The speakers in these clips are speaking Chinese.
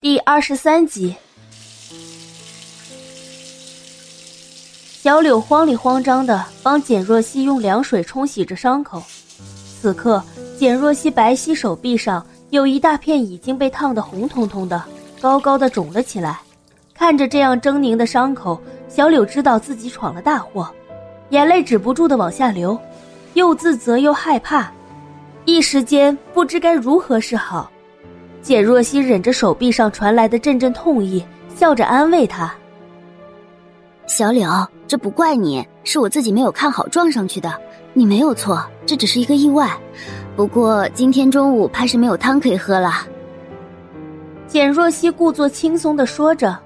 第二十三集，小柳慌里慌张的帮简若曦用凉水冲洗着伤口。此刻，简若曦白皙手臂上有一大片已经被烫得红彤彤的，高高的肿了起来。看着这样狰狞的伤口，小柳知道自己闯了大祸，眼泪止不住的往下流，又自责又害怕，一时间不知该如何是好。简若曦忍着手臂上传来的阵阵痛意，笑着安慰他：“小柳，这不怪你，是我自己没有看好撞上去的。你没有错，这只是一个意外。不过今天中午怕是没有汤可以喝了。”简若曦故作轻松的说着，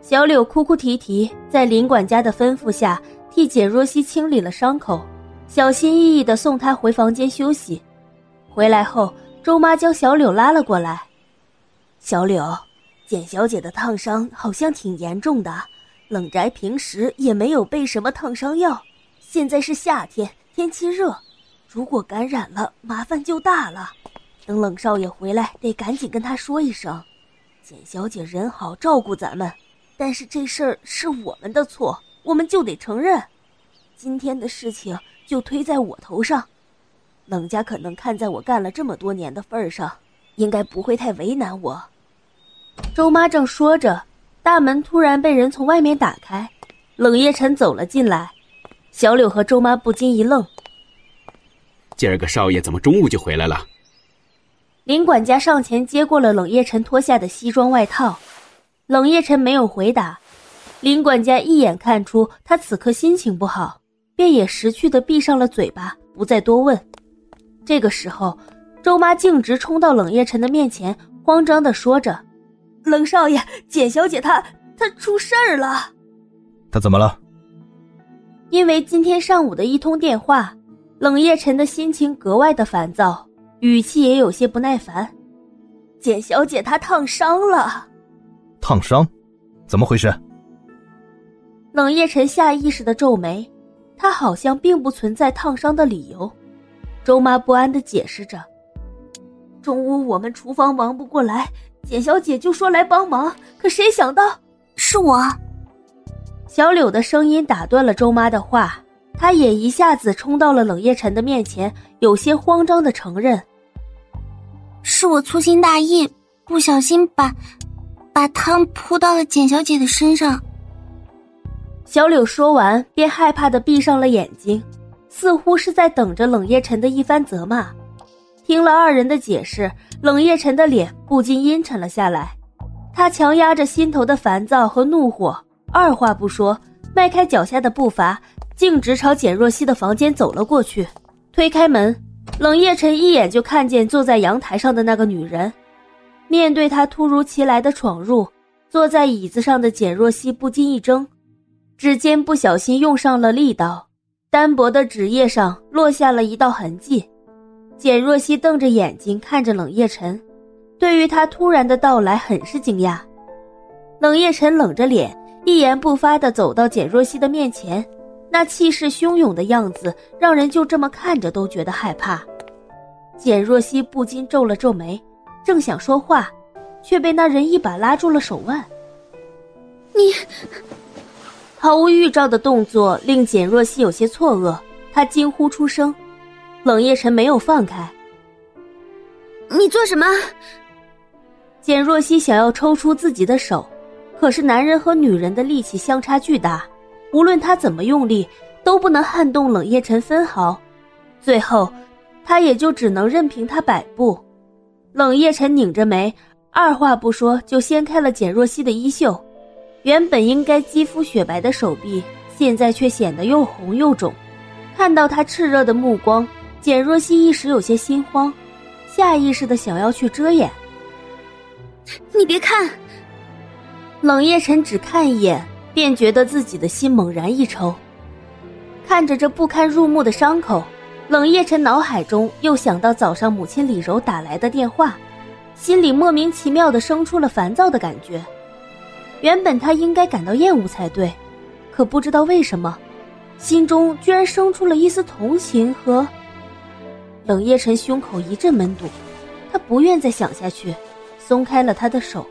小柳哭哭啼啼，在林管家的吩咐下替简若曦清理了伤口，小心翼翼的送她回房间休息。回来后。周妈将小柳拉了过来。小柳，简小姐的烫伤好像挺严重的，冷宅平时也没有备什么烫伤药，现在是夏天，天气热，如果感染了，麻烦就大了。等冷少爷回来，得赶紧跟他说一声。简小姐人好，照顾咱们，但是这事儿是我们的错，我们就得承认。今天的事情就推在我头上。冷家可能看在我干了这么多年的份上，应该不会太为难我。周妈正说着，大门突然被人从外面打开，冷夜晨走了进来。小柳和周妈不禁一愣：“今儿个少爷怎么中午就回来了？”林管家上前接过了冷夜晨脱下的西装外套，冷夜晨没有回答。林管家一眼看出他此刻心情不好，便也识趣的闭上了嘴巴，不再多问。这个时候，周妈径直冲到冷夜辰的面前，慌张的说着：“冷少爷，简小姐她她出事儿了。”“她怎么了？”因为今天上午的一通电话，冷夜辰的心情格外的烦躁，语气也有些不耐烦。“简小姐她烫伤了。”“烫伤？怎么回事？”冷夜辰下意识的皱眉，他好像并不存在烫伤的理由。周妈不安的解释着：“中午我们厨房忙不过来，简小姐就说来帮忙，可谁想到是我。”小柳的声音打断了周妈的话，她也一下子冲到了冷夜晨的面前，有些慌张的承认：“是我粗心大意，不小心把把汤泼到了简小姐的身上。”小柳说完，便害怕的闭上了眼睛。似乎是在等着冷夜晨的一番责骂。听了二人的解释，冷夜晨的脸不禁阴沉了下来。他强压着心头的烦躁和怒火，二话不说，迈开脚下的步伐，径直朝简若曦的房间走了过去。推开门，冷夜晨一眼就看见坐在阳台上的那个女人。面对他突如其来的闯入，坐在椅子上的简若曦不禁一怔，指尖不小心用上了力道。单薄的纸页上落下了一道痕迹，简若曦瞪着眼睛看着冷夜晨，对于他突然的到来很是惊讶。冷夜晨冷着脸，一言不发地走到简若曦的面前，那气势汹涌的样子让人就这么看着都觉得害怕。简若曦不禁皱了皱眉，正想说话，却被那人一把拉住了手腕。你。毫无预兆的动作令简若曦有些错愕，她惊呼出声。冷夜晨没有放开。你做什么？简若曦想要抽出自己的手，可是男人和女人的力气相差巨大，无论他怎么用力，都不能撼动冷夜晨分毫。最后，他也就只能任凭他摆布。冷夜晨拧着眉，二话不说就掀开了简若曦的衣袖。原本应该肌肤雪白的手臂，现在却显得又红又肿。看到他炽热的目光，简若曦一时有些心慌，下意识的想要去遮掩。你别看，冷夜晨只看一眼，便觉得自己的心猛然一抽。看着这不堪入目的伤口，冷夜晨脑海中又想到早上母亲李柔打来的电话，心里莫名其妙的生出了烦躁的感觉。原本他应该感到厌恶才对，可不知道为什么，心中居然生出了一丝同情和。冷夜晨胸口一阵闷堵，他不愿再想下去，松开了他的手，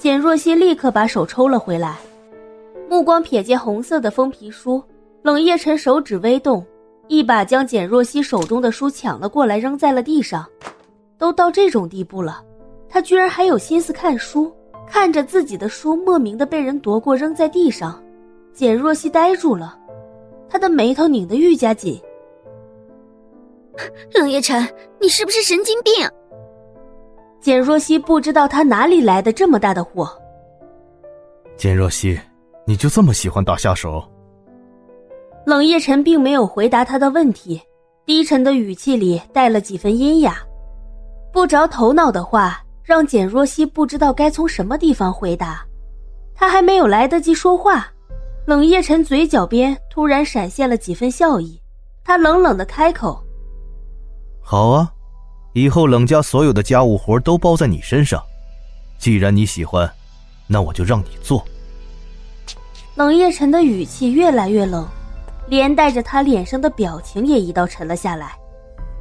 简若曦立刻把手抽了回来，目光瞥见红色的封皮书，冷夜晨手指微动，一把将简若曦手中的书抢了过来，扔在了地上。都到这种地步了，他居然还有心思看书？看着自己的书莫名的被人夺过扔在地上，简若曦呆住了，她的眉头拧得愈加紧。冷夜晨，你是不是神经病？简若曦不知道他哪里来的这么大的火。简若曦，你就这么喜欢打下手？冷夜晨并没有回答他的问题，低沉的语气里带了几分阴哑，不着头脑的话。让简若曦不知道该从什么地方回答，他还没有来得及说话，冷夜晨嘴角边突然闪现了几分笑意，他冷冷的开口：“好啊，以后冷家所有的家务活都包在你身上，既然你喜欢，那我就让你做。”冷夜晨的语气越来越冷，连带着他脸上的表情也一道沉了下来。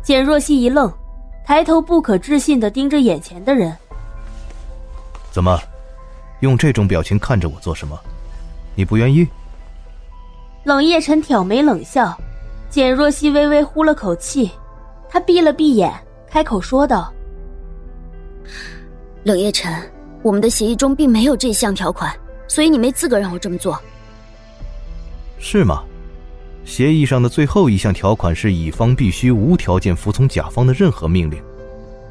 简若曦一愣。抬头不可置信的盯着眼前的人，怎么，用这种表情看着我做什么？你不愿意？冷夜晨挑眉冷笑，简若曦微微呼了口气，他闭了闭眼，开口说道：“冷夜晨，我们的协议中并没有这项条款，所以你没资格让我这么做。”是吗？协议上的最后一项条款是，乙方必须无条件服从甲方的任何命令。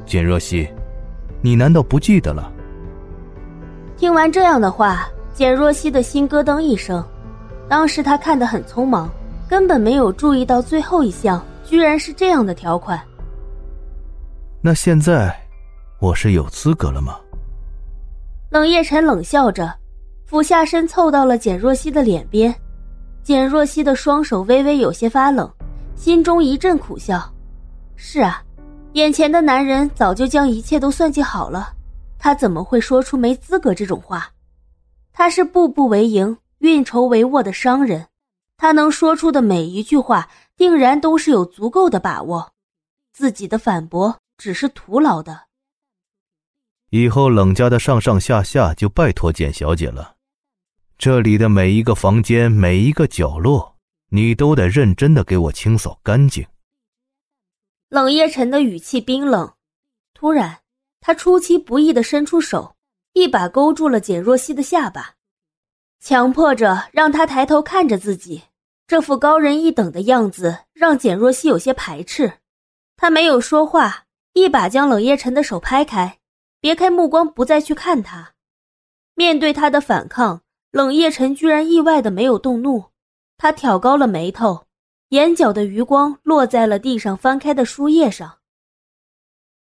简若曦，你难道不记得了？听完这样的话，简若曦的心咯噔一声。当时他看得很匆忙，根本没有注意到最后一项居然是这样的条款。那现在，我是有资格了吗？冷夜晨冷笑着，俯下身凑到了简若曦的脸边。简若曦的双手微微有些发冷，心中一阵苦笑。是啊，眼前的男人早就将一切都算计好了，他怎么会说出没资格这种话？他是步步为营、运筹帷幄的商人，他能说出的每一句话，定然都是有足够的把握。自己的反驳只是徒劳的。以后冷家的上上下下就拜托简小姐了。这里的每一个房间，每一个角落，你都得认真的给我清扫干净。冷夜晨的语气冰冷，突然，他出其不意的伸出手，一把勾住了简若曦的下巴，强迫着让她抬头看着自己。这副高人一等的样子让简若曦有些排斥，她没有说话，一把将冷夜晨的手拍开，别开目光，不再去看他。面对他的反抗。冷夜晨居然意外的没有动怒，他挑高了眉头，眼角的余光落在了地上翻开的书页上。